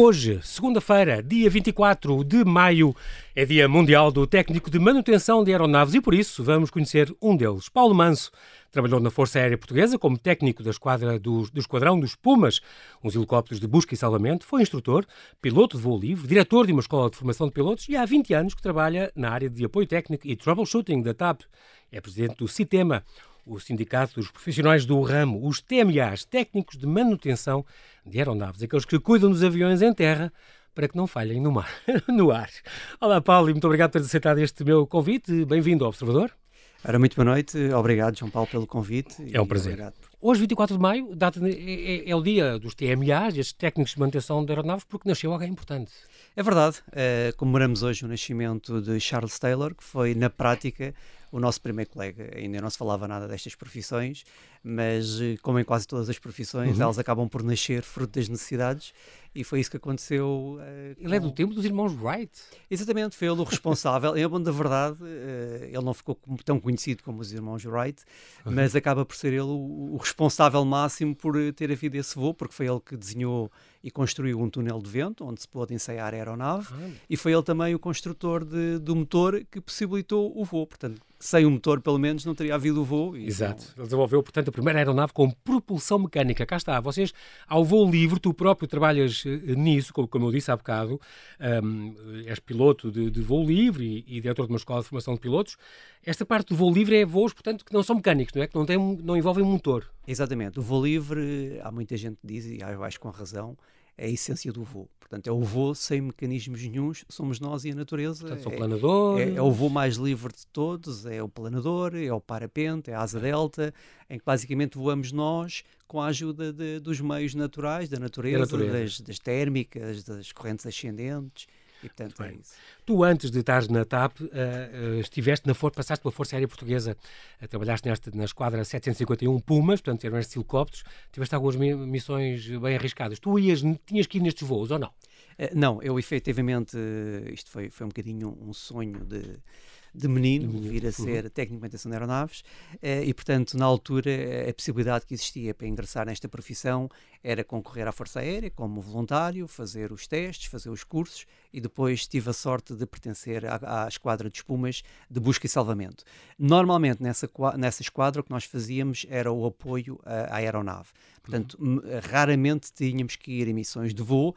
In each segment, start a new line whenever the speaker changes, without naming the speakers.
Hoje, segunda-feira, dia 24 de maio, é Dia Mundial do Técnico de Manutenção de Aeronaves e por isso vamos conhecer um deles. Paulo Manso trabalhou na Força Aérea Portuguesa como técnico da esquadra do, do Esquadrão dos Pumas, uns helicópteros de busca e salvamento, foi instrutor, piloto de voo livre, diretor de uma escola de formação de pilotos e há 20 anos que trabalha na área de apoio técnico e troubleshooting da TAP. É presidente do CITEMA, o Sindicato dos Profissionais do Ramo, os TMAs, Técnicos de Manutenção de Aeronaves, aqueles que cuidam dos aviões em terra para que não falhem no, mar, no ar. Olá, Paulo, e muito obrigado por ter aceitado este meu convite. Bem-vindo ao Observador.
Ora, muito boa noite. Obrigado, João Paulo, pelo convite.
É um prazer. Obrigado. Hoje, 24 de maio, data, é, é, é, o dia dos TMAs, estes técnicos de manutenção de aeronaves, porque nasceu alguém importante.
É verdade. Uh, comemoramos hoje o nascimento de Charles Taylor, que foi, na prática, o nosso primeiro colega. Ainda não se falava nada destas profissões, mas eh, como em quase todas as profissões, uhum. elas acabam por nascer fruto das necessidades e foi isso que aconteceu.
Uh, ele com... é do tempo dos irmãos Wright.
Exatamente, foi ele o responsável. em bom da verdade, uh, ele não ficou tão conhecido como os irmãos Wright, uhum. mas acaba por ser ele o, o, responsável máximo por ter havido esse voo, porque foi ele que desenhou e construiu um túnel de vento onde se pôde ensaiar a aeronave uhum. e foi ele também o construtor de, do motor que possibilitou o voo. Portanto, sem o motor, pelo menos, não teria havido o voo.
Exato. Ele desenvolveu, portanto, a primeira aeronave com propulsão mecânica. Cá está. Vocês, ao voo livre, tu próprio trabalhas uh, nisso, como, como, eu disse há bocado. Um, és piloto de, de voo livre e, e diretor de uma escola de formação de pilotos. Esta parte do voo livre é voos, portanto, que não são mecânicos, não é? Que não, tem, não envolvem motor.
Exatamente. O voo livre, há muita gente que diz, e acho com razão, é a essência do voo. Portanto, é o voo sem mecanismos nenhums, somos nós e a natureza.
Portanto, são
é,
planadores.
É, é, o voo mais livre de todos, é o planador, é o parapente, é a asa delta, em que basicamente voamos nós com a ajuda de, dos meios naturais, da natureza, natureza. Das, das térmicas, das correntes ascendentes. E, portanto, é isso.
Tu, antes de estares na TAP, uh, uh, estiveste na For passaste pela Força Aérea Portuguesa, uh, trabalhaste nesta, na esquadra 751 Pumas, portanto, eram estes helicópteros, tiveste algumas missões bem arriscadas. Tu ias, tinhas que ir nestes voos, ou não?
não, eu efetivamente, isto foi, foi um bocadinho um sonho de de menino, de vir a uhum. ser uhum. técnico de manutenção de aeronaves, eh, e portanto, na altura, a possibilidade que existia para ingressar nesta profissão era concorrer à Força Aérea como voluntário, fazer os testes, fazer os cursos, e depois tive a sorte de pertencer à, à esquadra de espumas de busca e salvamento. Normalmente, nessa, nessa esquadra, o que nós fazíamos era o apoio à, à aeronave. Portanto, uhum. raramente tínhamos que ir em missões de voo,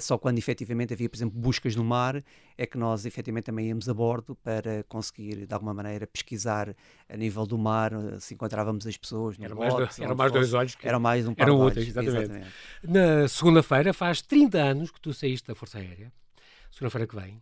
só quando efetivamente havia, por exemplo, buscas no mar, é que nós efetivamente também íamos a bordo para conseguir, de alguma maneira, pesquisar a nível do mar, uh, se encontrávamos as pessoas.
No era mais, bote, do, era mais dois olhos que
era mais um par
eram úteis, exatamente. exatamente. Na segunda-feira, faz 30 anos que tu saíste da Força Aérea, segunda-feira que vem,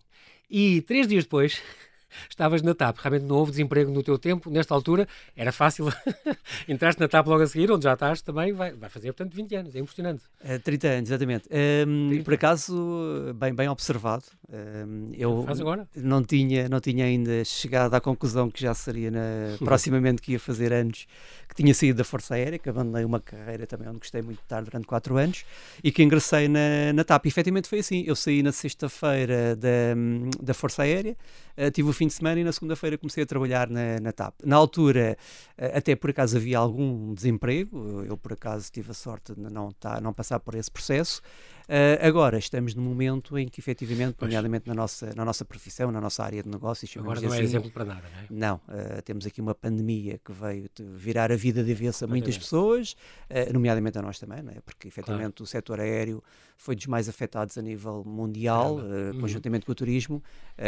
e três dias depois estavas na TAP. Realmente não houve desemprego no teu tempo, nesta altura, era fácil. Entraste na TAP logo a seguir, onde já estás também, vai, vai fazer, portanto, 20 anos. É impressionante.
Uh, eh, 30 anos, exatamente. Um, 30. Por acaso, bem, bem observado. Um, eu
Faz agora?
Não tinha, não tinha ainda chegado à conclusão que já seria na, proximamente que ia fazer anos, que tinha saído da Força Aérea, que abandonei uma carreira também onde gostei muito de estar durante 4 anos e que ingressei na, na TAP. E, efetivamente foi assim. Eu saí na sexta-feira da, da Força Aérea, uh, tive o fim de semana e na segunda-feira comecei a trabalhar na, na TAP. Na altura, uh, até por acaso havia algum desemprego, eu por acaso tive a sorte de não, tá, não passar por esse processo. Uh, agora, estamos num momento em que, efetivamente, pois. nomeadamente na nossa, na nossa profissão, na nossa área de negócios...
Agora não é assim, exemplo para nada, não é?
Não. Uh, temos aqui uma pandemia que veio virar a vida de avesso a muitas pessoas, uh, nomeadamente a nós também, não é? Porque, efetivamente, claro. o setor aéreo foi dos mais afetados a nível mundial, uhum. conjuntamente com o turismo,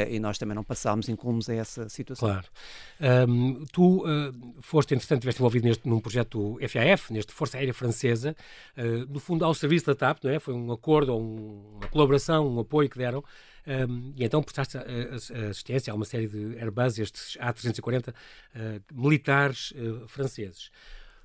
e nós também não passámos incómodos a essa situação.
Claro. Um, tu foste, entretanto, estiveste envolvido neste, num projeto FAF, neste Força Aérea Francesa, no fundo ao serviço da TAP, não é? Foi um acordo acordo ou um, uma colaboração, um apoio que deram. Um, e então prestaste assistência a uma série de Airbus, estes A340 uh, militares uh, franceses.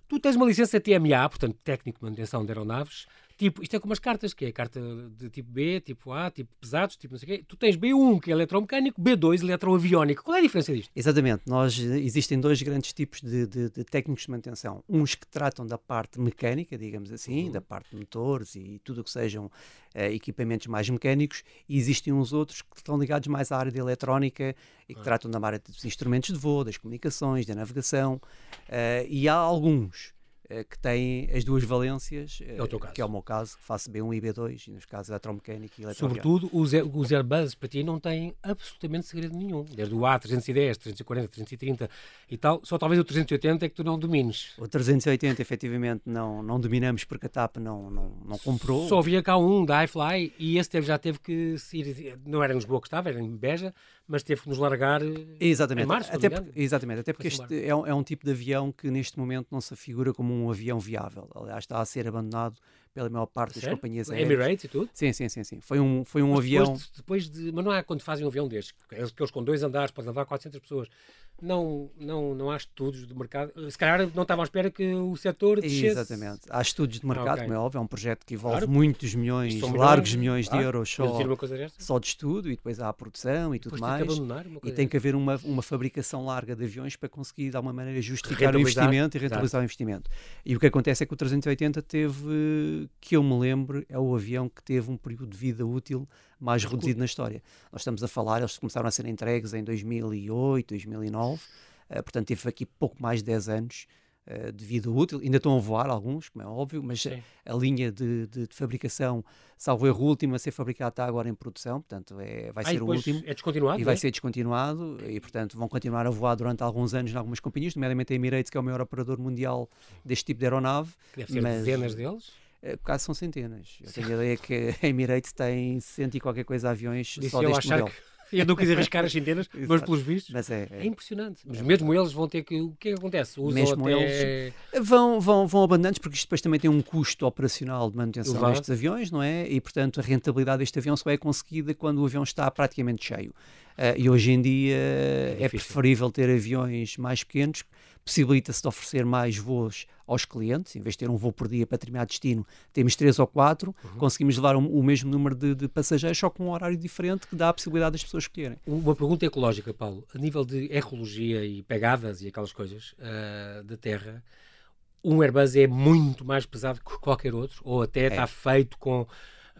Tu tens uma licença TMA, portanto, técnico de manutenção de aeronaves, Tipo, isto é como as cartas, que é carta de tipo B, tipo A, tipo pesados, tipo não sei o quê. Tu tens B1, que é eletromecânico, B2, eletroaviónico. Qual é a diferença disto?
Exatamente. Nós, existem dois grandes tipos de, de, de técnicos de manutenção. Uns que tratam da parte mecânica, digamos assim, uhum. da parte de motores e tudo o que sejam uh, equipamentos mais mecânicos, e existem uns outros que estão ligados mais à área de eletrónica e que uhum. tratam da área dos instrumentos de voo, das comunicações, da navegação. Uh, e há alguns que têm as duas valências,
é o
que é o meu caso, que faço B1 e B2, e nos casos eletromecânica e
Sobretudo, os, os Airbus para ti não têm absolutamente segredo nenhum. Desde o A310, 340, 330 e tal, só talvez o 380 é que tu não domines.
O 380, efetivamente, não, não dominamos porque a TAP não, não, não comprou.
Só havia cá um da iFly e esse teve, já teve que ir, não era em Lisboa que estava, era em Beja, mas teve que nos largar eh, exatamente. em março.
Até porque, exatamente, até porque este é um, é um tipo de avião que neste momento não se afigura como um avião viável. Aliás, está a ser abandonado pela maior parte das companhias aéreas.
Emirates e tudo?
Sim, sim, sim, sim. Foi um, foi um mas avião.
Depois de, depois de, mas não é quando fazem um avião destes, aqueles com dois andares, pode levar 400 pessoas não, não, não há estudos de mercado. Se calhar não estavam à espera que o setor descesse.
Exatamente. Há estudos de mercado, okay. como é óbvio, é um projeto que envolve claro. muitos milhões, largos milhões claro. de euros só, só de estudo e depois há a produção e, tudo mais. e tem que haver uma, uma fabricação larga de aviões para conseguir, de alguma maneira, justificar o investimento e rentabilizar Exato. o investimento. E o que acontece é que o 380 teve, que eu me lembro, é o avião que teve um período de vida útil mais reduzido na história. Nós estamos a falar, eles começaram a ser entregues em 2008, 2009, uh, portanto teve aqui pouco mais de 10 anos uh, de vida útil. Ainda estão a voar alguns, como é óbvio, mas a, a, linha de, de, de, fabricação, salvo erro, último a ser fabricado está agora em produção, portanto é, vai ah, ser o último.
É descontinuado?
E vai é? ser descontinuado e, portanto, vão continuar a voar durante alguns anos em algumas companhias, nomeadamente a Emirates, que é o maior operador mundial deste tipo de aeronave.
Que deve ser mas, dezenas deles?
Eh, caso são centenas. Eu tenho a ideia que a Emirates tem cento e qualquer coisa aviões
Disse
só deste modelo. Que...
Eu não quis arriscar as centenas, mas pelos vistos mas é, é. é impressionante. Mas mesmo eles vão ter que. O que é que acontece? Usam mesmo até... eles
vão, vão, vão abandonando, porque isto depois também tem um custo operacional de manutenção Elevado. destes aviões, não é? E portanto a rentabilidade deste avião só é conseguida quando o avião está praticamente cheio. Uh, e hoje em dia é, é preferível ter aviões mais pequenos possibilita-se de oferecer mais voos aos clientes, em vez de ter um voo por dia para determinado destino, temos três ou quatro, uhum. conseguimos levar um, o mesmo número de, de, passageiros, só com um horário diferente que dá a possibilidade das pessoas escolherem.
Uma pergunta ecológica, Paulo. A nível de ecologia e pegadas e aquelas coisas uh, da Terra, um Airbus é muito mais pesado que qualquer outro, ou até é. está feito com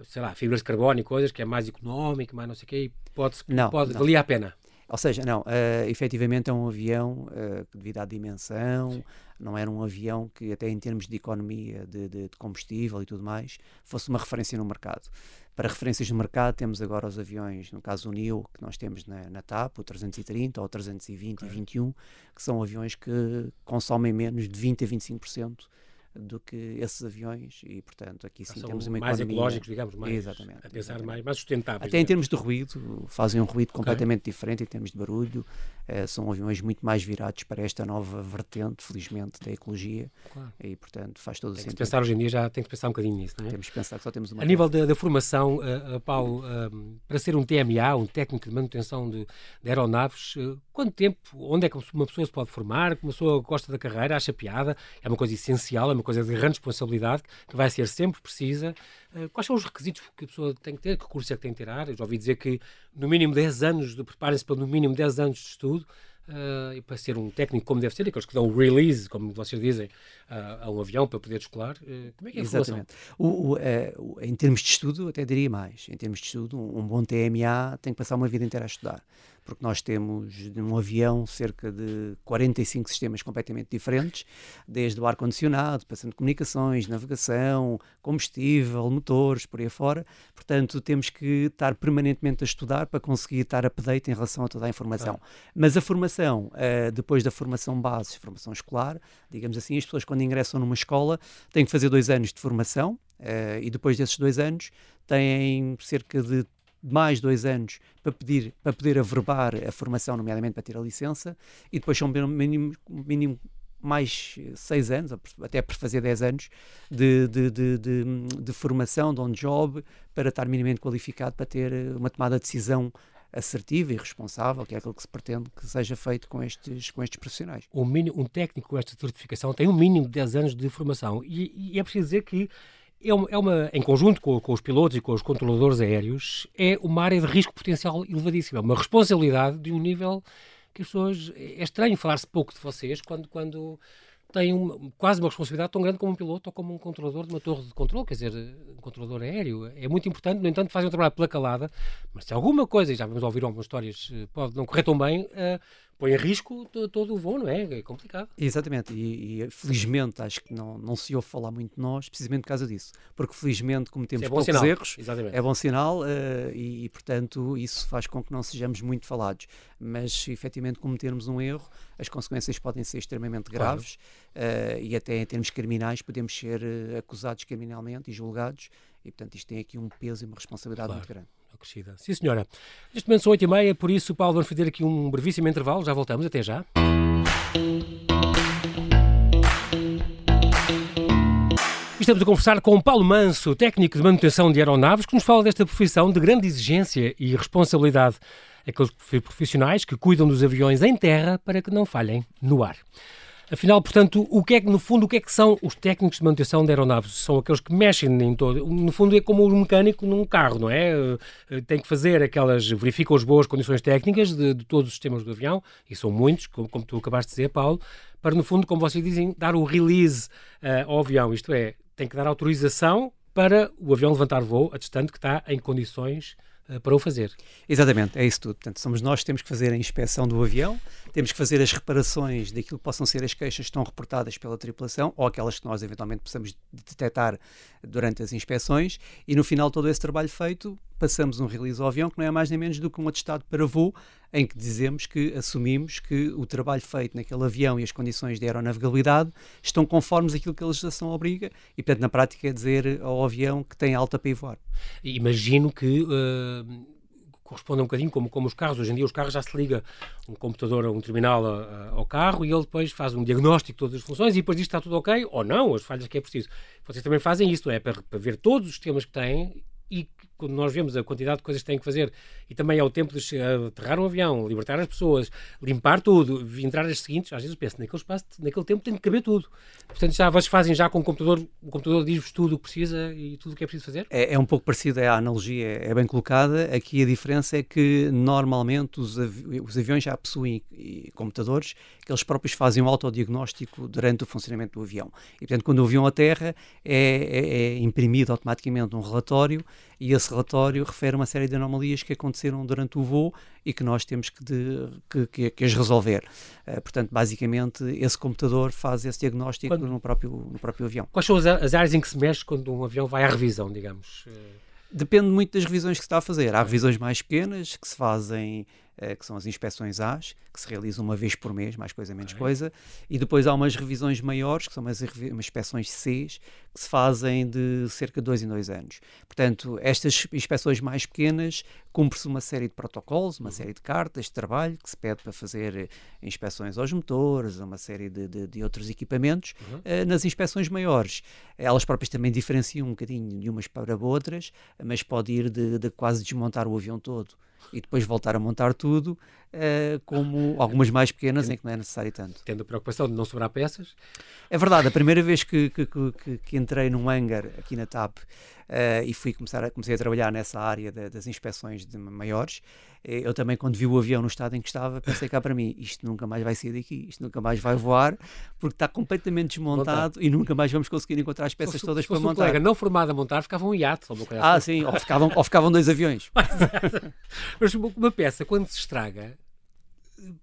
sei lá, fibras de carbono e coisas que é mais económico, mais não sei o quê, e pode, não, pode não. valer a pena.
Ou seja, não, uh, efetivamente é um avião uh, que, devido à dimensão, Sim. não era um avião que, até em termos de economia de, de, de, combustível e tudo mais, fosse uma referência no mercado. Para referências no mercado, temos agora os aviões, no caso o NIO, que nós temos na, na TAP, o 330 ou o 320 okay. e 21, que são aviões que consomem menos de 20 a 25% do que esses aviões e, portanto, aqui sim temos uma
mais
economia...
ecológicos, digamos, mais, exatamente, a pensar exatamente. Mais, mais sustentáveis.
Até em termos de ruído, fazem um ruído okay. completamente diferente em termos de barulho, eh, são aviões muito mais virados para esta nova vertente, felizmente, da ecologia claro. e, portanto, faz todo o sentido.
Tem que pensar hoje em dia, já tem que pensar um bocadinho nisso, não é?
Temos que pensar que só temos uma...
A nível da, da formação, uh, Paulo, uh, para ser um TMA, um técnico de manutenção de, de aeronaves, quanto tempo, onde é que uma pessoa se pode formar, uma pessoa gosta da carreira, acha piada, é uma coisa essencial, é uma coisa de grande responsabilidade, que vai ser sempre precisa. quais são os requisitos que a pessoa tem que ter, que curso é que tem que tirar? Eu já ouvi dizer que no mínimo 10 anos, preparem-se para no mínimo 10 anos de estudo, Uh, e para ser um técnico como deve ser, aqueles que dão o release, como vocês dizem, uh, a um avião para poder descolar. Uh, como é que é a Exatamente.
O, o, em termos de estudo, até diria mais. Em termos de estudo, um, um bom TMA tem que passar uma vida inteira a estudar porque nós temos num avião cerca de 45 sistemas completamente diferentes, desde o ar-condicionado, passando de comunicações, navegação, combustível, motores, por aí fora. Portanto, temos que estar permanentemente a estudar para conseguir estar update em relação a toda a informação. Ah. Mas a formação, uh, depois da formação base, formação escolar, digamos assim, as pessoas quando ingressam numa escola têm que fazer dois anos de formação, Uh, e depois desses dois anos têm cerca de mais dois anos para, pedir, para poder averbar a formação, nomeadamente para ter a licença, e depois são mínimo, mínimo mais seis anos, até por fazer dez anos, de, de, de, de, formação, de on-job, para estar minimamente qualificado para ter uma tomada de decisão assertiva e responsável, que é aquilo que se pretende que seja feito com estes, com estes profissionais.
Um, mínimo, um técnico com esta certificação tem um mínimo de 10 anos de formação e, e é preciso dizer que é uma, é uma, em conjunto com, com, os pilotos e com os controladores aéreos, é uma área de risco potencial elevadíssima, uma responsabilidade de um nível que as pessoas. É estranho falar-se pouco de vocês quando, quando têm uma, quase uma responsabilidade tão grande como um piloto ou como um controlador de uma torre de controle, quer dizer, um controlador aéreo. É muito importante, no entanto, fazem um trabalho pela calada, mas se alguma coisa, e já vamos ouvir algumas histórias, eh, pode não correr tão bem, uh, põe em risco todo o voo, não é? É complicado.
Exatamente, e, e, felizmente acho que não, não se ouve falar muito de nós, precisamente por causa disso, porque felizmente cometemos é poucos
sinal.
erros,
Exatamente.
é bom sinal uh, e, e, portanto isso faz com que não sejamos muito falados, mas se efetivamente cometermos um erro, as consequências podem ser extremamente graves claro. uh, e até em termos criminais podemos ser uh, acusados criminalmente e julgados e portanto isto tem aqui um peso e uma responsabilidade claro. muito grande
crescida. Sim, senhora. Neste momento são 8 e meia, por isso, Paulo, vamos fazer aqui um brevíssimo intervalo. Já voltamos, até já. Estamos a conversar com Paulo Manso, técnico de manutenção de aeronaves, que nos fala desta profissão de grande exigência e responsabilidade. Aqueles profissionais que cuidam dos aviões em terra para que não falhem no ar. Afinal, portanto, o que é que, no fundo, o que é que são os técnicos de manutenção de aeronaves? São aqueles que mexem em todo. No fundo, é como o mecânico num carro, não é? Eh, tem que fazer aquelas. verificam as boas condições técnicas de, de todos os sistemas do avião, e são muitos, como, como, tu acabaste de dizer, Paulo, para, no fundo, como vocês dizem, dar o release uh, ao avião. Isto é, tem que dar autorização para o avião levantar voo, atestando que está em condições para o fazer.
Exatamente, é isso tudo. Portanto, somos nós que temos que fazer a inspeção do avião, temos que fazer as reparações daquilo que possam ser as queixas que estão reportadas pela tripulação ou aquelas que nós eventualmente possamos detectar durante as inspeções e no final todo esse trabalho feito passamos um release ao avião que não é mais nem menos do que um atestado para voo em que dizemos que assumimos que o trabalho feito naquele avião e as condições de aeronavegabilidade estão conformes àquilo que a legislação obriga e, portanto, na prática é dizer ao avião que tem alta para ir voar.
Imagino que uh, corresponde um bocadinho como, como os carros. Hoje em dia os carros já se liga um computador, um terminal a, a, ao carro e ele depois faz um diagnóstico de todas as funções e depois diz está tudo ok ou não, as falhas que é preciso. Vocês também fazem isto, é? Para, para ver todos os sistemas que têm e quando nós vemos a quantidade de coisas que têm que fazer e também é o tempo de aterrar um avião, libertar as pessoas, limpar tudo, entrar as seguintes, às vezes eu penso, naquele espaço, naquele tempo tem que caber tudo. Portanto, já vocês fazem já com o computador, o computador diz-vos tudo o que precisa e tudo o que é preciso fazer?
É, é um pouco parecido, a analogia é, é bem colocada. Aqui a diferença é que normalmente os, avi os aviões já possuem computadores que eles próprios fazem um autodiagnóstico durante o funcionamento do avião. E portanto, quando o avião aterra, é, é, é imprimido automaticamente um relatório e esse relatório refere uma série de anomalias que aconteceram durante o voo e que nós temos que, de, que, que, que as resolver. Uh, portanto, basicamente, esse computador faz esse diagnóstico quando, no, próprio, no próprio avião.
Quais são as, as, áreas em que se mexe quando um avião vai à revisão, digamos?
Depende muito das revisões que se está a fazer. Há revisões mais pequenas que se fazem uh, que são as inspeções AS, que se realizam uma vez por mês, mais coisa, menos okay. coisa, e depois há umas revisões maiores, que são umas, umas inspeções Cs, que se fazem de cerca de dois em dois anos. Portanto, estas inspeções mais pequenas cumpre-se uma série de protocolos, uma uhum. série de cartas de trabalho que se pede para fazer eh, inspeções aos motores, uma série de, de, de outros equipamentos. Uhum. Uh, nas inspeções maiores, elas próprias também diferenciam um bocadinho de umas para outras, mas pode ir de, de quase desmontar o avião todo e depois voltar a montar tudo, uh, como algumas mais pequenas em que não é necessário tanto.
Tendo a preocupação de não sobrar peças?
É verdade, a primeira vez que, que, que, que entrei num hangar aqui na TAP uh, e fui começar a, comecei a trabalhar nessa área de, das inspeções de maiores, eh, eu também quando vi o avião no estado em que estava, pensei cá para mim, isto nunca mais vai sair daqui, isto nunca mais vai voar, porque está completamente desmontado e nunca mais vamos conseguir encontrar as peças
se,
todas
se
para montar.
Um colega não formado a montar, ficava um iate.
ah, assim. sim, ou ficavam, ou ficavam dois aviões.
Mas uma peça, quando se estraga,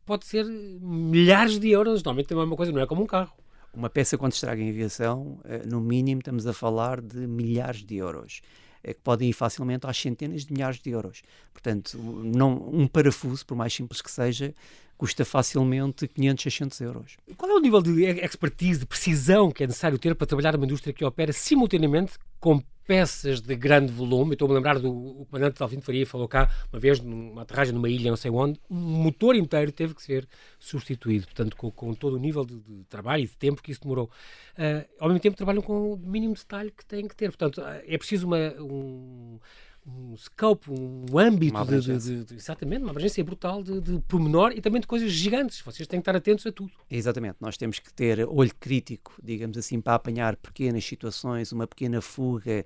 pode ser milhares de euros, normalmente também é uma coisa, não é como um carro.
Uma peça quando estraga em aviação, eh, no mínimo estamos a falar de milhares de euros é que podem ir facilmente às centenas de milhares de euros. Portanto, não, um parafuso, por mais simples que seja, custa facilmente 500, 600 euros.
Qual é o nível de expertise, de precisão que é necessário ter para trabalhar numa indústria que opera simultaneamente com peças de grande volume. Estou-me a lembrar do o comandante Alvino Faria falou cá uma vez numa aterragem numa ilha, não sei onde, um motor inteiro teve que ser substituído, portanto, com, com todo o nível de, de, trabalho e de tempo que isso demorou. Uh, ao mesmo tempo, trabalham com o mínimo detalhe que têm que ter, portanto, é preciso uma, um, um scope, um âmbito de, de, de, exatamente, uma abrangência brutal de, de pormenor e também de coisas gigantes. Vocês têm que estar atentos a tudo.
Exatamente, nós temos que ter olho crítico, digamos assim, para apanhar pequenas situações, uma pequena fuga,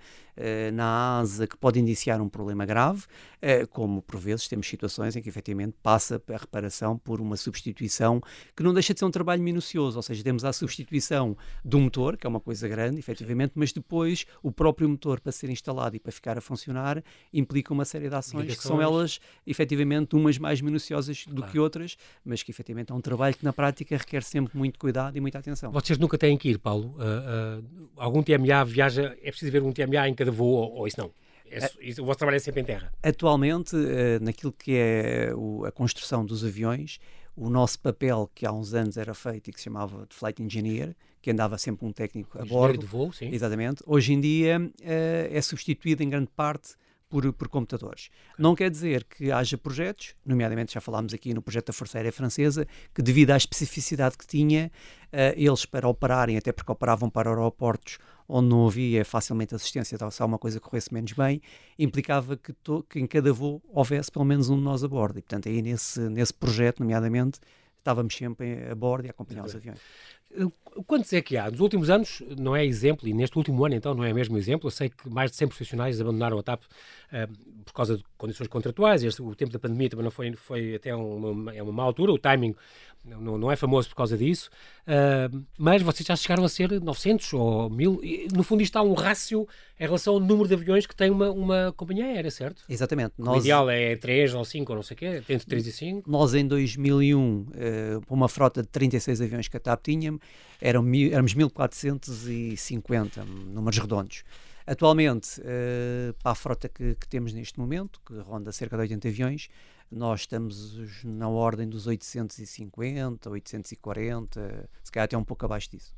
na asa que pode indiciar um problema grave, uh, como por vezes temos situações em que efetivamente passa a reparação por uma substituição que não deixa de ser um trabalho minucioso, ou seja, temos a substituição do motor, que é uma coisa grande, efetivamente, mas depois o próprio motor para ser instalado e para ficar a funcionar implica uma série de ações que são elas efetivamente umas mais minuciosas do claro. que outras, mas que efetivamente é um trabalho que na prática requer sempre muito cuidado e muita atenção.
Vocês nunca têm que ir, Paulo. Uh, uh, algum TMA viaja, é preciso ver um TMA em cada voo ou, ou isso não? É, isso, o vosso trabalho é sempre em terra?
Atualmente, uh, naquilo que é a construção dos aviões, o nosso papel, que há uns anos era feito e que se chamava de Flight Engineer, que andava sempre um técnico a bordo.
de voo, sim.
Exatamente. Hoje em dia uh, é substituído em grande parte por, por computadores. Não quer dizer que haja projetos, nomeadamente já falámos aqui no projeto da Força Aérea Francesa, que devido à especificidade que tinha, uh, eles para operarem, até porque operavam para aeroportos onde não havia facilmente assistência, se alguma coisa corresse menos bem, implicava que, to, que em cada voo houvesse pelo menos um de nós a bordo. E, portanto, aí nesse, nesse projeto, nomeadamente, estávamos sempre a bordo e a acompanhar os aviões.
Quantos é que há? Nos últimos anos, não é exemplo, e neste último ano, então, não é mesmo exemplo. Eu sei que mais de 100 profissionais abandonaram a TAP uh, por causa de condições contratuais. Este, o tempo da pandemia também não foi, foi até uma, é uma má altura. O timing não, não é famoso por causa disso. Uh, mas vocês já chegaram a ser 900 ou 1000. no fundo, isto há um rácio em relação ao número de aviões que tem uma, uma companhia aérea, certo?
Exatamente.
O Nós... ideal é 3 ou 5 ou não sei o quê, entre 3 e 5.
Nós, em 2001, uh, uma frota de 36 aviões que a TAP tinha, eram, éramos 1450, números redondos. Atualmente, uh, para a frota que, que, temos neste momento, que ronda cerca de 80 aviões, nós estamos na ordem dos 850, 840, se calhar até um pouco abaixo disso.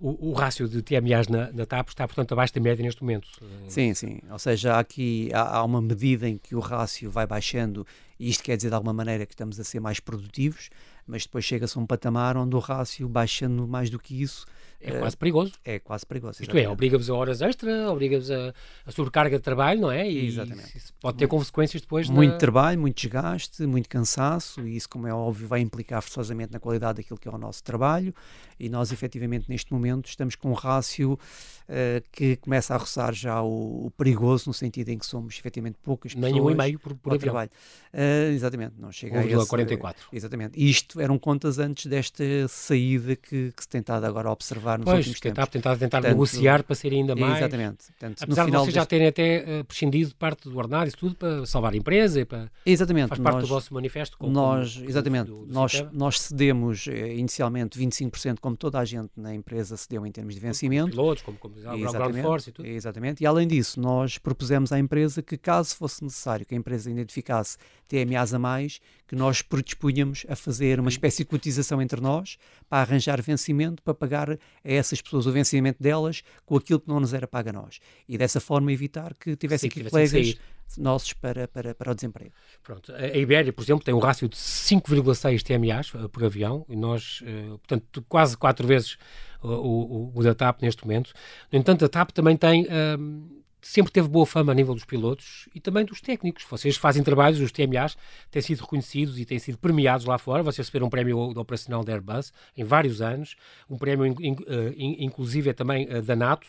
O, o rácio de TMAs na, na TAP está, portanto, abaixo da média neste momento.
Sim, sim. Ou seja, há aqui há, há uma medida em que o rácio vai baixando e isto quer dizer de alguma maneira que estamos a ser mais produtivos, mas depois chega-se a um patamar onde o rácio baixando mais do que isso
é quase perigoso.
É quase perigoso.
Isto é, obriga-vos a horas extra, obriga-vos a, a, sobrecarga de trabalho, não é? E
exatamente.
Isso pode ter consequências depois.
Muito na... trabalho, muito desgaste, muito cansaço, e isso, como é óbvio, vai implicar forçosamente na qualidade daquilo que é o nosso trabalho. E nós, efetivamente, neste momento, estamos com um rácio uh, que começa a roçar já o, o, perigoso, no sentido em que somos, efetivamente, poucas pessoas. Nem
um e meio por, por
trabalho. Uh, exatamente, não chega a
esse, 44.
Exatamente. Isto eram contas antes desta saída que, que se tem estado agora a observar nos
pois,
últimos
tentar,
tempos.
Tentar, tentar Portanto, negociar para ser ainda mais.
Exatamente. Portanto,
Apesar de vocês já terem até uh, prescindido parte do ordenado e tudo para salvar a empresa e para...
Exatamente.
Faz parte nós, do vosso manifesto.
Como, nós, como, exatamente. Do, do nós, nós cedemos eh, inicialmente 25%, como toda a gente na empresa cedeu em termos de vencimento.
Como pilotos, como, como ground force e tudo.
Exatamente. E além disso, nós propusemos à empresa que caso fosse necessário que a empresa identificasse TMAs a mais, que nós predispunhamos a fazer uma espécie de cotização entre nós para arranjar vencimento para pagar a essas pessoas o vencimento delas com aquilo que não nos era pago a nós. E dessa forma evitar que tivesse aqui colegas nossos para, para, para o desemprego.
Pronto. A Ibéria, por exemplo, tem um rácio de 5,6 TMAs eh, por avião e nós, eh, portanto, quase quatro vezes o, o, o da TAP neste momento. No entanto, a TAP também tem. Sempre teve boa fama a nível dos pilotos e também dos técnicos. Vocês fazem trabalhos, os TMAs têm sido reconhecidos e têm sido premiados lá fora. Vocês receberam um prémio operacional da Airbus em vários anos, um prémio in, in, uh, inclusive é também uh, da NATO,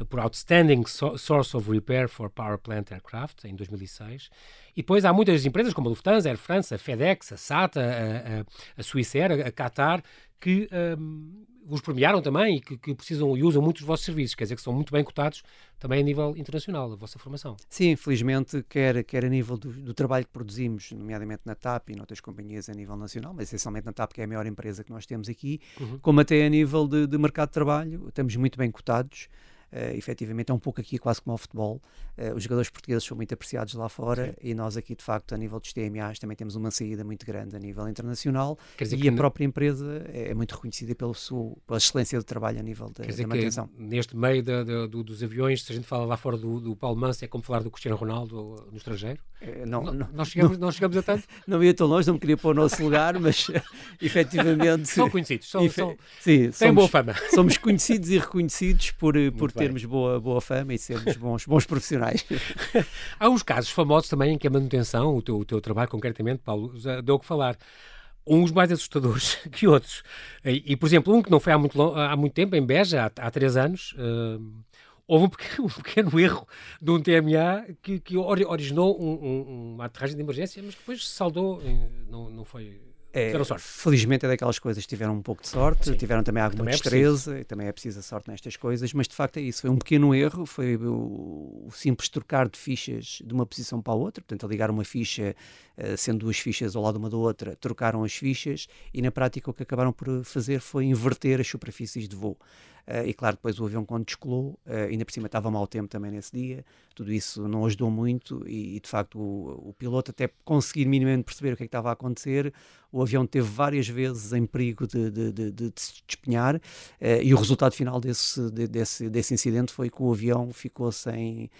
uh, por Outstanding so Source of Repair for Power Plant Aircraft, em 2006. E depois há muitas empresas como a Lufthansa, a Air France, a FedEx, a SATA, a, a, a a, Qatar, que um, vos premiaram também e que, que, precisam e usam muito os vossos serviços, quer dizer que são muito bem cotados também a nível internacional, a vossa formação.
Sim, felizmente, quer, quer a nível do, do trabalho que produzimos, nomeadamente na TAP e noutras companhias a nível nacional, mas essencialmente na TAP, que é a maior empresa que nós temos aqui, uhum. como até a nível de, de mercado de trabalho, estamos muito bem cotados. Uh, efetivamente é um pouco aqui quase como ao futebol. Uh, os jogadores portugueses são muito apreciados lá fora Sim. e nós aqui, de facto, a nível dos TMAs, também temos uma saída muito grande a nível internacional e a própria empresa é, é, muito reconhecida pelo seu, pela excelência do trabalho a nível da, da manutenção.
neste meio de, de, do, dos aviões, se a gente fala lá fora do, do Paulo Manso, é como falar do Cristiano Ronaldo no estrangeiro?
É, não, não,
nós chegamos, não, chegamos a tanto?
Não ia tão longe, não me queria pôr o nosso lugar, mas efetivamente...
São conhecidos, são, são, sim, têm somos, boa fama.
Somos conhecidos e reconhecidos por, por termos boa, boa fama e sermos bons, bons profissionais.
Há uns casos famosos também em que a manutenção, o teu, o teu trabalho concretamente, Paulo, deu o que falar uns mais assustadores que outros. E, e, por exemplo, um que não foi há muito, há muito tempo, em Beja, há, há três anos, uh, houve um pequeno, um pequeno, erro de um TMA que, que originou um, um, uma aterragem de emergência, mas que depois se saldou, não, não foi
é, felizmente é daquelas coisas que tiveram um pouco de sorte, Sim. tiveram também alguma também é destreza é e também é preciso a sorte nestas coisas, mas de facto é isso. Foi um pequeno erro, foi o, o simples trocar de fichas de uma posição para a outra, portanto, a ligar uma ficha, uh, sendo duas fichas ao lado uma da outra, trocaram as fichas e na prática o que acabaram por fazer foi inverter as superfícies de voo. Uh, e claro, depois o avião quando descolou, uh, ainda por cima estava mau tempo também nesse dia, tudo isso não ajudou muito e, e de facto o, o, piloto até conseguir minimamente perceber o que, é que estava a acontecer, o avião teve várias vezes em perigo de, de, de, de se despenhar uh, e o resultado final desse, desse, desse incidente foi que o avião ficou sem,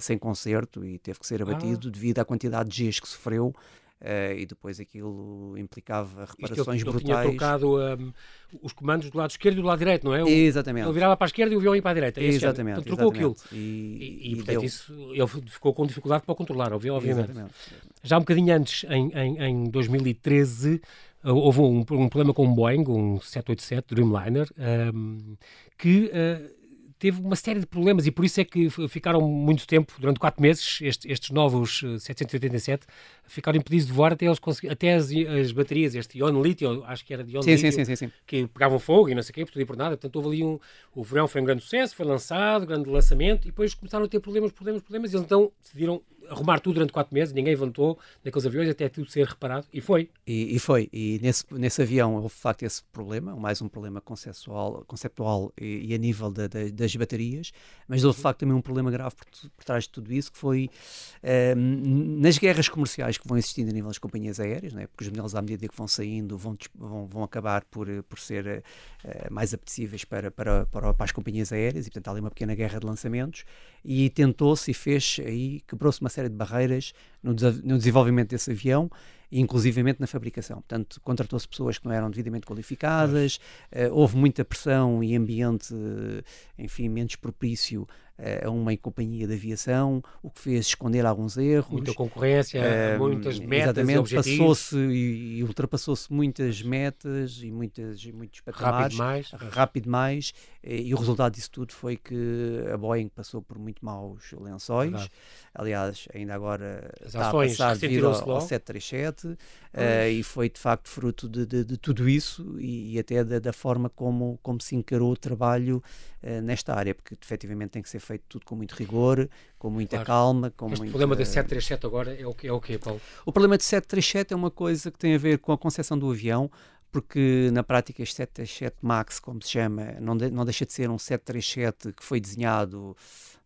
sem conserto e teve que ser abatido ah. devido à quantidade de Gs que sofreu Uh, e depois aquilo implicava reparações
Isto
ele, ele brutais.
tinha trocado um, os comandos do lado esquerdo e do lado direito, não é? O,
exatamente.
Ele virava para a esquerda e o avião ia para a direita.
Exatamente.
Portanto, trocou
exatamente.
aquilo. E, e, e portanto, deu. isso, ele ficou com dificuldade para controlar, obviamente. Exatamente. Já um bocadinho antes, em, em, em 2013, houve um, um, problema com um Boeing, um 787 Dreamliner, um, que... Uh, teve uma série de problemas e por isso é que ficaram muito tempo, durante quatro meses, estes, estes novos 787 eh, ficaram impedidos de voar até eles até as, as baterias, este ion lítio, acho que era de ion sim,
lítio, sim, sim, sim,
que pegavam fogo e não sei o quê, por tudo e por nada. Portanto, houve ali um. O verão foi um grande sucesso, foi lançado, grande lançamento, e depois começaram a ter problemas, problemas, problemas, e eles então decidiram arrumar tudo durante quatro meses, ninguém levantou naqueles aviões até tudo ser reparado, e foi.
E, e, foi, e nesse, nesse avião houve de facto esse problema, mais um problema conceptual, conceptual e, e a nível da, da, das baterias, mas houve de facto também um problema grave por, por trás de tudo isso, que foi um, nas guerras comerciais que vão existindo a nível das companhias aéreas, é? Porque os modelos à medida que vão saindo vão, vão, vão acabar por, por ser uh, mais apetecíveis para, para, para, para as companhias aéreas, e portanto há ali uma pequena guerra de lançamentos, e tentou-se e fez aí, quebrou-se uma série de barreiras no, no desenvolvimento desse avião e inclusivamente na fabricação. Portanto, contratou-se pessoas que não eram devidamente qualificadas, uh, houve muita pressão e ambiente, enfim, menos propício a uma companhia de aviação, o que fez esconder alguns erros.
Muita concorrência, uh, muitas metas
exatamente, passou-se e, e ultrapassou-se muitas metas e muitas, muitos patamares.
Rápido mais.
Rápido mais. E, o resultado disso tudo foi que a Boeing passou por muito maus lençóis. Verdade. Aliás, ainda agora As está a passar devido ao, ao 737 uh, e foi de facto fruto de, de, de tudo isso e, e até da, da, forma como, como se encarou o trabalho uh, nesta área, porque efetivamente tem que ser feito tudo com muito rigor, com muita claro. calma. Com
este
muito,
problema do 737 agora é o, que, é o quê, Paulo?
O problema do 737 é uma coisa que tem a ver com a concepção do avião, porque na prática este 737 MAX, como se chama, não, de, não deixa de ser um 737 que foi desenhado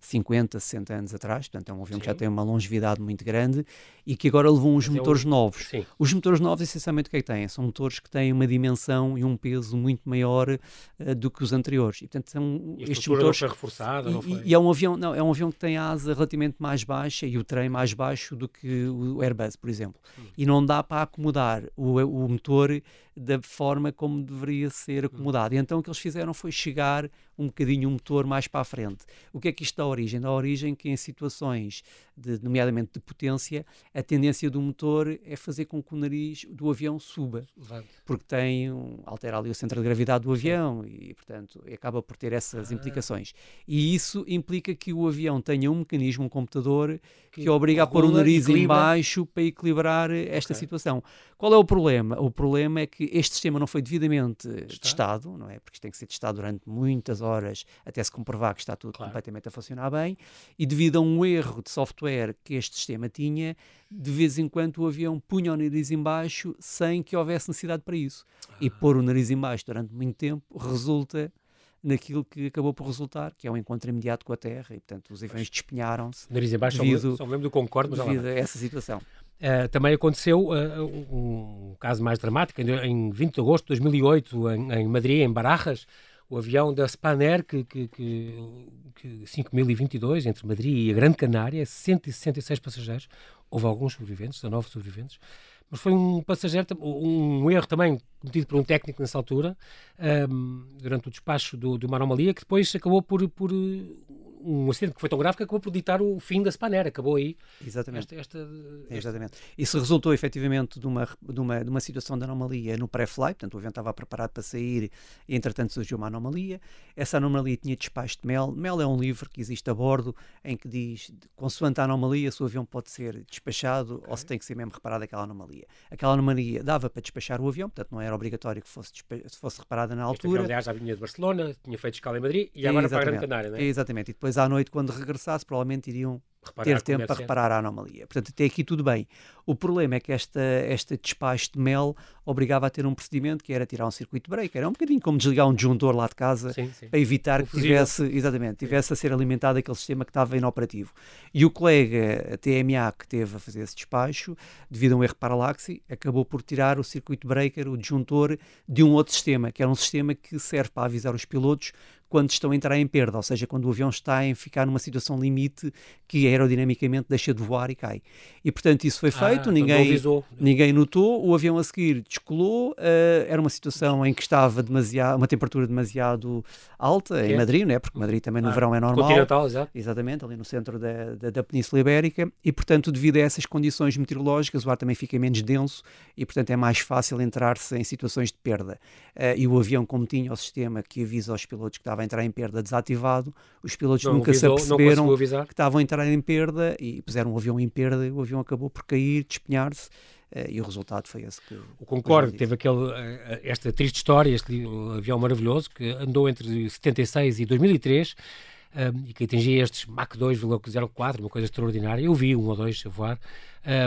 50, 60 anos atrás, portanto é um avião Sim. que já tem uma longevidade muito grande e que agora levou uns Mas motores é um... novos. Sim. Os motores novos, essencialmente, o que é que têm? São motores que têm uma dimensão e um peso muito maior uh, do que os anteriores. E, portanto, são
e
estes motores.
Não foi reforçada,
e,
não foi?
e é um avião, não, é um avião que tem a asa relativamente mais baixa e o trem mais baixo do que o Airbus, por exemplo. Hum. E não dá para acomodar o, o motor da forma como deveria ser hum. acomodado. E então o que eles fizeram foi chegar um bocadinho o motor mais para a frente. O que é que isto dá origem? Dá origem que em situações, de, nomeadamente de potência, a tendência do motor é fazer com que o nariz do avião suba. Porque tem um, altera ali o centro de gravidade do avião e, portanto, acaba por ter essas ah. implicações. E isso implica que o avião tenha um mecanismo, um computador, que, que obriga a pôr o nariz em baixo para equilibrar esta okay. situação. Qual é o problema? O problema é que este sistema não foi devidamente está. testado, não é? Porque isto tem que ser testado durante muitas horas até se comprovar que está tudo claro. completamente a funcionar bem. E devido a um erro de software que este sistema tinha, de vez em quando o avião punha o nariz em baixo sem que houvesse necessidade para isso. Ah. E pôr o nariz em baixo durante muito tempo resulta naquilo que acabou por resultar, que é um encontro imediato com a Terra, e portanto os aviões despenharam-se.
Nariz em baixo, devido, só me lembro do Concorde,
mas devido a essa situação.
Uh, também aconteceu uh, um, um, caso mais dramático, em, em 20 de agosto de 2008, em, em Madrid, em Barajas, o avião da Spanair, que, que, que, que 5022, entre Madrid e a Grande Canária, 166 passageiros, houve alguns sobreviventes, 19 sobreviventes, mas foi um passageiro, um erro também cometido por um técnico nessa altura, um, durante o despacho do, de uma anomalia, que depois acabou por, por um acidente que foi tão grave que acabou por ditar o fim da Spanair, acabou aí.
Exatamente. Esta, esta, esta... Exatamente. Isso resultou efetivamente de uma, de uma, de uma situação de anomalia no pré-flight, portanto o avião estava preparado para sair e entretanto surgiu uma anomalia. Essa anomalia tinha despacho de MEL. MEL é um livro que existe a bordo em que diz, consoante a anomalia, se o avião pode ser despachado okay. ou se tem que ser mesmo reparada aquela anomalia. Aquela anomalia dava para despachar o avião, portanto não era obrigatório que fosse, fosse reparada na altura. Este avião,
aliás, já vinha de Barcelona, tinha feito escala em Madrid e agora para a Grande Canária, não é?
Exatamente. E depois à noite, quando regressasse, provavelmente iriam ter tempo para reparar a anomalia. Portanto, até aqui tudo bem. O problema é que esta, esta despacho de mel obrigava a ter um procedimento que era tirar um circuito breaker. Era um bocadinho como desligar um disjuntor lá de casa sim, sim. para evitar que tivesse, exatamente, tivesse a ser alimentado aquele sistema que estava inoperativo. E o colega TMA que teve a fazer esse despacho, devido a um erro paralaxe, acabou por tirar o circuito breaker, o disjuntor, de um outro sistema, que era um sistema que serve para avisar os pilotos quando estão a entrar em perda, ou seja, quando o avião está a ficar numa situação limite que aerodinamicamente deixa de voar e cai. E portanto isso foi ah, feito, ah, ninguém, ninguém notou, o avião a seguir descolou, uh, era uma situação em que estava demasiado, uma temperatura demasiado alta em é? Madrid, né? porque Madrid também no ah, verão é normal.
Continental, exato.
Exatamente, ali no centro da, da, da, Península Ibérica, e portanto devido a essas condições meteorológicas o ar também fica menos denso e portanto é mais fácil entrar-se em situações de perda. Uh, e o avião como tinha o sistema que avisa aos pilotos que estava a entrar em perda desativado, os pilotos não nunca avisou, se aperceberam que estavam a entrar em perda e puseram o avião em perda e o avião acabou por cair, despenhar-se. Uh, e o resultado foi esse que.
O Concorde teve aquele, uh, esta triste história, este avião maravilhoso, que andou entre 76 e 2003 um, e que atingia estes Mach 2,04, uma coisa extraordinária. Eu vi um ou dois a voar.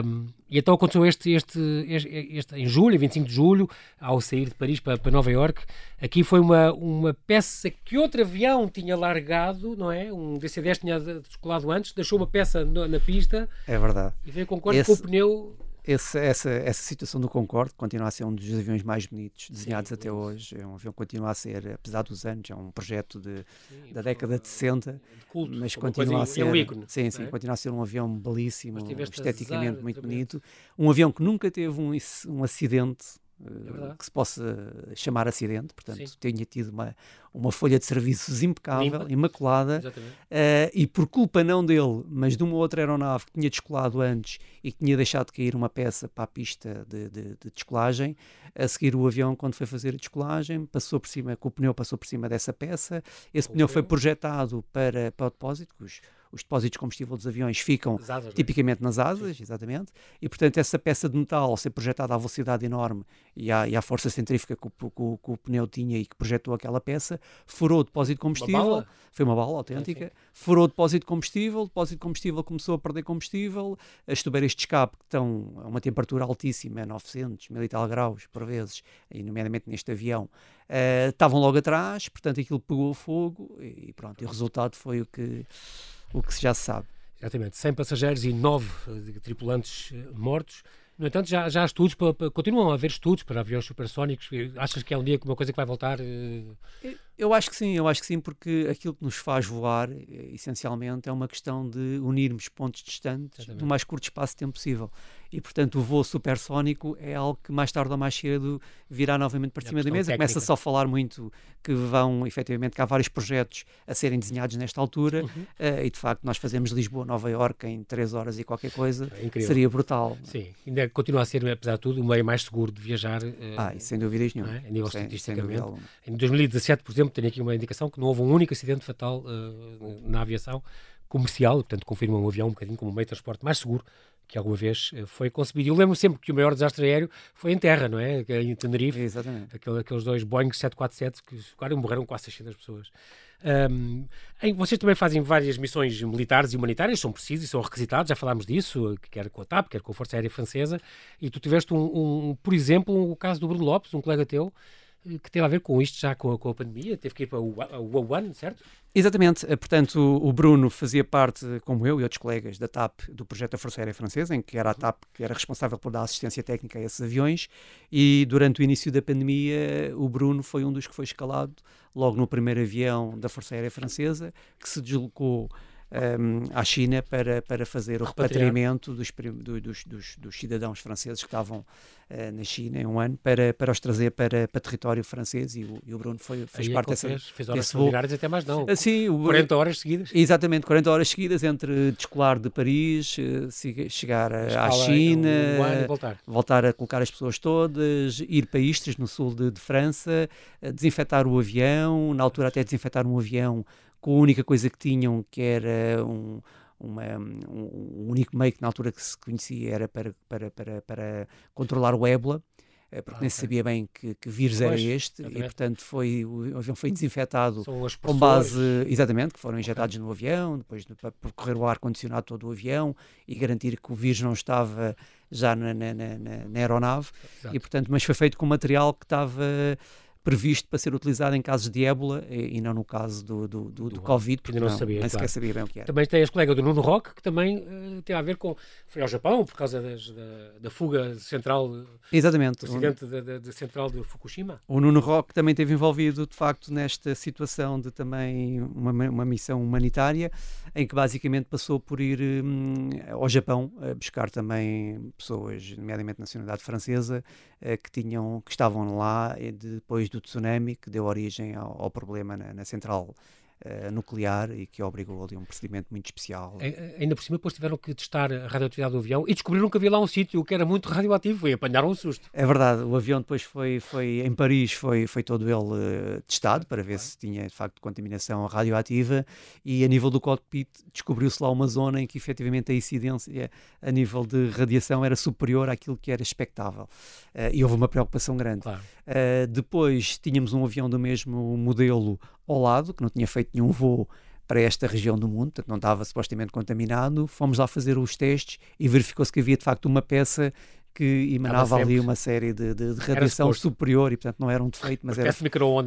Um, e então aconteceu este, este, este, este, em julho, 25 de julho, ao sair de Paris para, para Nova York. Aqui foi uma, uma peça que outro avião tinha largado, não é? Um DC-10 tinha descolado antes, deixou uma peça no, na pista.
É verdade.
E veio com corte Esse... com o pneu
esse, essa, essa situação do Concorde continua a ser um dos aviões mais bonitos desenhados Sim, até hoje. É um avião que continua a ser, apesar dos anos, é um projeto de, sim, da década de 60, de culto, mas continua a ser. É um ícone, sim, sim, é? continua a ser um avião belíssimo, esteticamente muito bonito. Um avião que nunca teve um, um acidente é que se possa chamar acidente, portanto, Sim. tenha tido uma, uma folha de serviços impecável, Limpa. imaculada, uh, e por culpa não dele, mas de uma outra aeronave que tinha descolado antes e que tinha deixado de cair uma peça para a pista de, de, de descolagem, a seguir o avião, quando foi fazer a descolagem, passou por cima, com o pneu passou por cima dessa peça, esse pneu foi projetado para, para o depósito, os, os depósitos de combustível dos aviões ficam asas, é? tipicamente nas asas, Sim. exatamente, e portanto essa peça de metal, ao ser projetada à velocidade enorme e à, e à força centrífuga que o, que, que o, pneu tinha e que projetou aquela peça, furou o depósito de combustível, uma foi uma bala autêntica, é, furou o depósito de combustível, o depósito de combustível começou a perder combustível, as tubeiras de escape que estão a uma temperatura altíssima, 900, mil e tal graus por vezes, e nomeadamente neste avião, uh, estavam logo atrás, portanto aquilo pegou fogo e pronto, e o resultado foi o que o que já se sabe.
Exatamente, 100 passageiros e 9 eh, tripulantes eh, mortos. No entanto, já, já há estudos, para, para, continuam a haver estudos para aviões supersónicos. Achas que é um dia que uma coisa que vai voltar? Uh...
Eu acho que sim, eu acho que sim, porque aquilo que nos faz voar, essencialmente, é uma questão de unirmos pontos distantes Exatamente. no mais curto espaço de tempo possível e portanto o voo supersónico é algo que mais tarde ou mais cedo virá novamente para cima da mesa. Começa só a falar muito que vão, efetivamente, que há vários projetos a serem desenhados nesta altura uhum. uh, e de facto nós fazemos Lisboa-Nova Iorque em 3 horas e qualquer coisa, é seria brutal.
Sim, ainda continua a ser, apesar de tudo, o meio mais seguro de viajar. Uh,
ah, e sem dúvidas nenhuma.
É? A nível sem, estatisticamente. Sem em 2017, por exemplo, tenho aqui uma indicação que não houve um único acidente fatal uh, na aviação comercial, portanto confirma um avião um bocadinho como um meio de transporte mais seguro que alguma vez eh, foi concebido. Eu lembro sempre que o maior desastre aéreo foi em terra, não é? Em Tenerife.
Exatamente.
Aquele, aqueles dois Boeing 747 que agora morreram quase 600 pessoas. Um, em, vocês também fazem várias missões militares e humanitárias, são precisos e são requisitados, já falámos disso, quer com a TAP, quer com a Força Aérea Francesa, e tu tiveste, um, um por exemplo, um, o caso do Bruno Lopes, um colega teu, que teve a ver com isto já com a, com a pandemia, teve que ir para o Wuhan, certo?
Exatamente, eh, portanto o Bruno fazia parte, como eu e outros colegas, da TAP, do projeto da Força Aérea Francesa, em que era a TAP que era responsável por dar assistência técnica a esses aviões. E durante o início da pandemia o Bruno foi um dos que foi escalado logo no primeiro avião da Força Aérea Francesa, que se deslocou um, à China para, para fazer o repatriamento dos, dos, dos, dos, cidadãos franceses que estavam uh, na China em um ano para, para os trazer para, para território francês e o, e o Bruno foi, fez
Aí
parte
é
dessa.
Fez, fez horas extraordinárias até mais não.
Assim,
o, 40 horas seguidas.
Exatamente, 40 horas seguidas entre descolar de Paris, uh, chegar à China,
um voltar.
voltar a colocar as pessoas todas, ir para Istres, no sul de, de França, desinfetar o avião, na altura até desinfetar um avião com a única coisa que tinham que era um, uma, um, um único meio que na altura que se conhecia era para, para, para, para controlar o ébola, eh, porque ah, nem se sabia bem que, que vírus pois, era este, e portanto foi, o avião foi desinfetado com base, exatamente, que foram injetados okay. no avião, depois de, para percorrer o ar-condicionado todo o avião e garantir que o vírus não estava já na, na, na, na aeronave, Exato. e portanto, mas foi feito com material que estava previsto para ser utilizado em casos de ébola e, e não no caso do, do, do, do Covid, porque
não,
não
sabia,
nem
claro.
sequer sabia bem o que era.
Também tens colega do Nuno Roque, que também uh, tem a ver com. Foi ao Japão por causa das, da, da, fuga central.
Exatamente.
Do acidente da, da, da, central de Fukushima.
O Nuno Roque também esteve envolvido, de facto, nesta situação de também uma, uma missão humanitária, em que basicamente passou por ir hum, ao Japão a buscar também pessoas, nomeadamente nacionalidade francesa, que, tinham, que estavam lá depois do tsunami que deu origem ao, ao problema na, na central uh, nuclear e que obrigou ali um procedimento muito especial.
Ainda por cima, depois tiveram que testar a radioatividade do avião e descobriram que havia lá um sítio que era muito radioativo e apanharam um susto.
É verdade, o avião depois foi, foi em Paris, foi, foi todo ele uh, testado para ver se tinha de facto contaminação radioativa e a nível do cockpit descobriu-se lá uma zona em que efetivamente a incidência a nível de radiação era superior àquilo que era expectável uh, e houve uma preocupação grande.
Claro.
Uh, depois tínhamos um avião do mesmo modelo ao lado, que não tinha feito nenhum voo para esta região do mundo, portanto não estava supostamente contaminado. Fomos lá fazer os testes e verificou-se que havia de facto uma peça que emanava ali uma série de, de, de radiação superior e portanto não era um defeito, mas, era,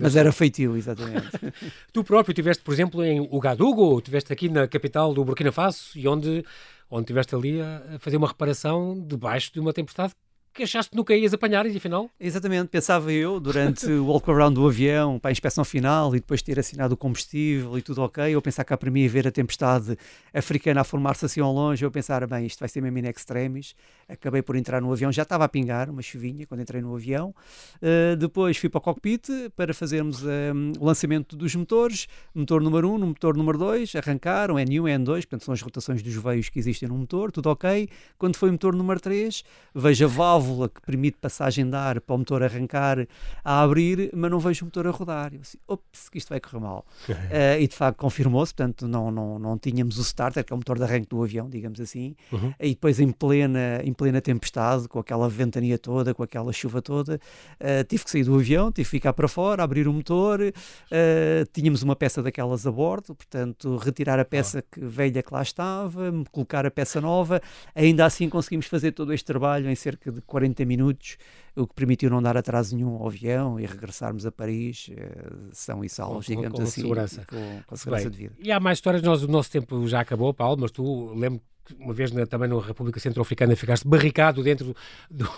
mas era feitio, exatamente.
tu próprio tiveste, por exemplo, em Ugadugo, tiveste aqui na capital do Burkina Faso e onde, onde tiveste ali a fazer uma reparação debaixo de uma tempestade que achaste que nunca ias apanhar e afinal?
Exatamente, pensava eu durante o walk around do avião para a inspeção final e depois ter assinado o combustível e tudo ok, eu pensar cá para mim ver a tempestade africana a formar-se assim ao longe, eu pensar, bem, isto vai ser mesmo in extremis, acabei por entrar no avião, já estava a pingar uma chuvinha quando entrei no avião, uh, depois fui para o cockpit para fazermos um, o lançamento dos motores, motor número 1, um, motor número 2, arrancaram, N1, N2, portanto são as rotações dos veios que existem no motor, tudo ok, quando foi o motor número 3, vejo a válvula válvula que permite passagem de ar para o motor arrancar a abrir, mas não vejo o motor a rodar. Eu assim, ops, que isto vai correr mal. uh, e de facto confirmou-se, portanto não, não, não tínhamos o starter, que é o motor de arranque do avião, digamos assim. Uhum. E depois em plena, em plena tempestade, com aquela ventania toda, com aquela chuva toda, uh, tive que sair do avião, tive que ficar para fora, abrir o motor. Uh, tínhamos uma peça daquelas a bordo, portanto retirar a peça oh. que, velha que lá estava, colocar a peça nova. Ainda assim conseguimos fazer todo este trabalho em cerca de 40 minutos, o que permitiu não dar atraso nenhum ao avião e regressarmos a Paris eh, são e salvos, digamos com, com assim,
segurança.
Com, com segurança de vida.
E há mais histórias, nós, o nosso tempo já acabou, Paulo, mas tu lembro uma vez na, também na República Centro-Africana ficaste barricado dentro do,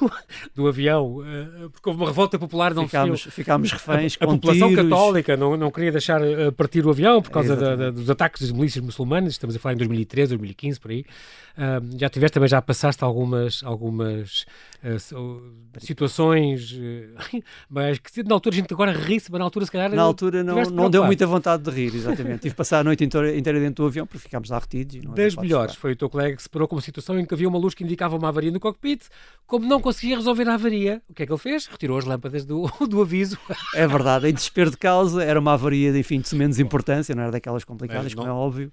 do avião uh, porque houve uma revolta popular não
ficámos, ficámos reféns
a, a população tiros. católica não, não queria deixar uh, partir o avião por causa da, da, dos ataques das milícias muçulmanas estamos a falar em 2013, 2015 por aí. Uh, já tiveste também já passaste algumas algumas situações mas que na altura a gente agora ri-se mas na altura se calhar
na altura não, não deu muita vontade de rir exatamente. Tive que passar a noite inteira, inteira dentro do avião porque ficámos lá retidos
das melhores foi o teu colega que se parou com uma situação em que havia uma luz que indicava uma avaria no cockpit. Como não conseguia resolver a avaria, o que é que ele fez? Retirou as lâmpadas do, do aviso.
É verdade, em desespero de causa, era uma avaria de, enfim, de menos importância, não era daquelas complicadas, como é óbvio.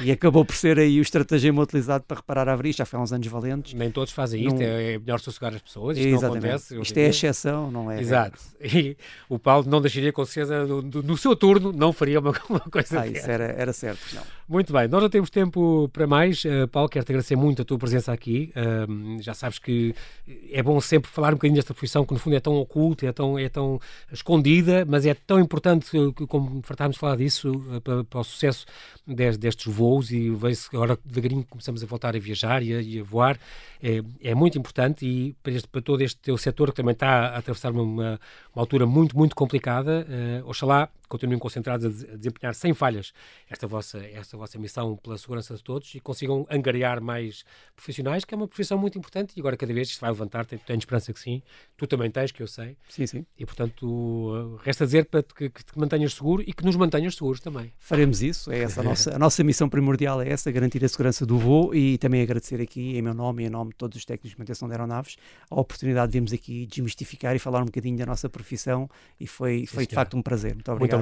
E acabou por ser aí o estratagema utilizado para reparar a avaria, já foi há uns anos valentes.
Nem todos fazem isto, é melhor sossegar as pessoas, isto Exatamente. não acontece.
Isto é exceção, não é?
Exato. E o Paulo não deixaria com certeza, no, no seu turno, não faria uma, uma coisa
Ah, isso era, era certo, não.
Muito bem, nós não temos tempo para mais. Uh, Paulo, quero-te agradecer muito a tua presença aqui. Uh, já sabes que é bom sempre falar um bocadinho desta profissão que no fundo é tão oculta, é tão, é tão escondida, mas é tão importante, como fartámos de falar disso, uh, para, para, o sucesso des, destes voos e vejo agora devagarinho começamos a voltar a viajar e a, e a voar, é, é, muito importante e para, este, para, todo este teu setor que também está a atravessar uma, uma altura muito, muito complicada, uh, oxalá continuem concentrados a, desempenhar sem falhas esta vossa, esta vossa missão pela segurança de todos e consigam angariar mais profissionais, que é uma profissão muito importante e agora cada vez isto vai levantar, tenho, tenho esperança que sim. Tu também tens, que eu sei.
Sim, sim.
E portanto, resta dizer para que, que te mantenhas seguro e que nos mantenhas seguros também.
Faremos isso, é essa a nossa, a nossa missão primordial, é essa, garantir a segurança do voo e também agradecer aqui, em meu nome e em nome de todos os técnicos de manutenção de aeronaves, a oportunidade de virmos aqui desmistificar e falar um bocadinho da nossa profissão e foi, foi de facto um prazer. Muito obrigado.
Muito obrigado,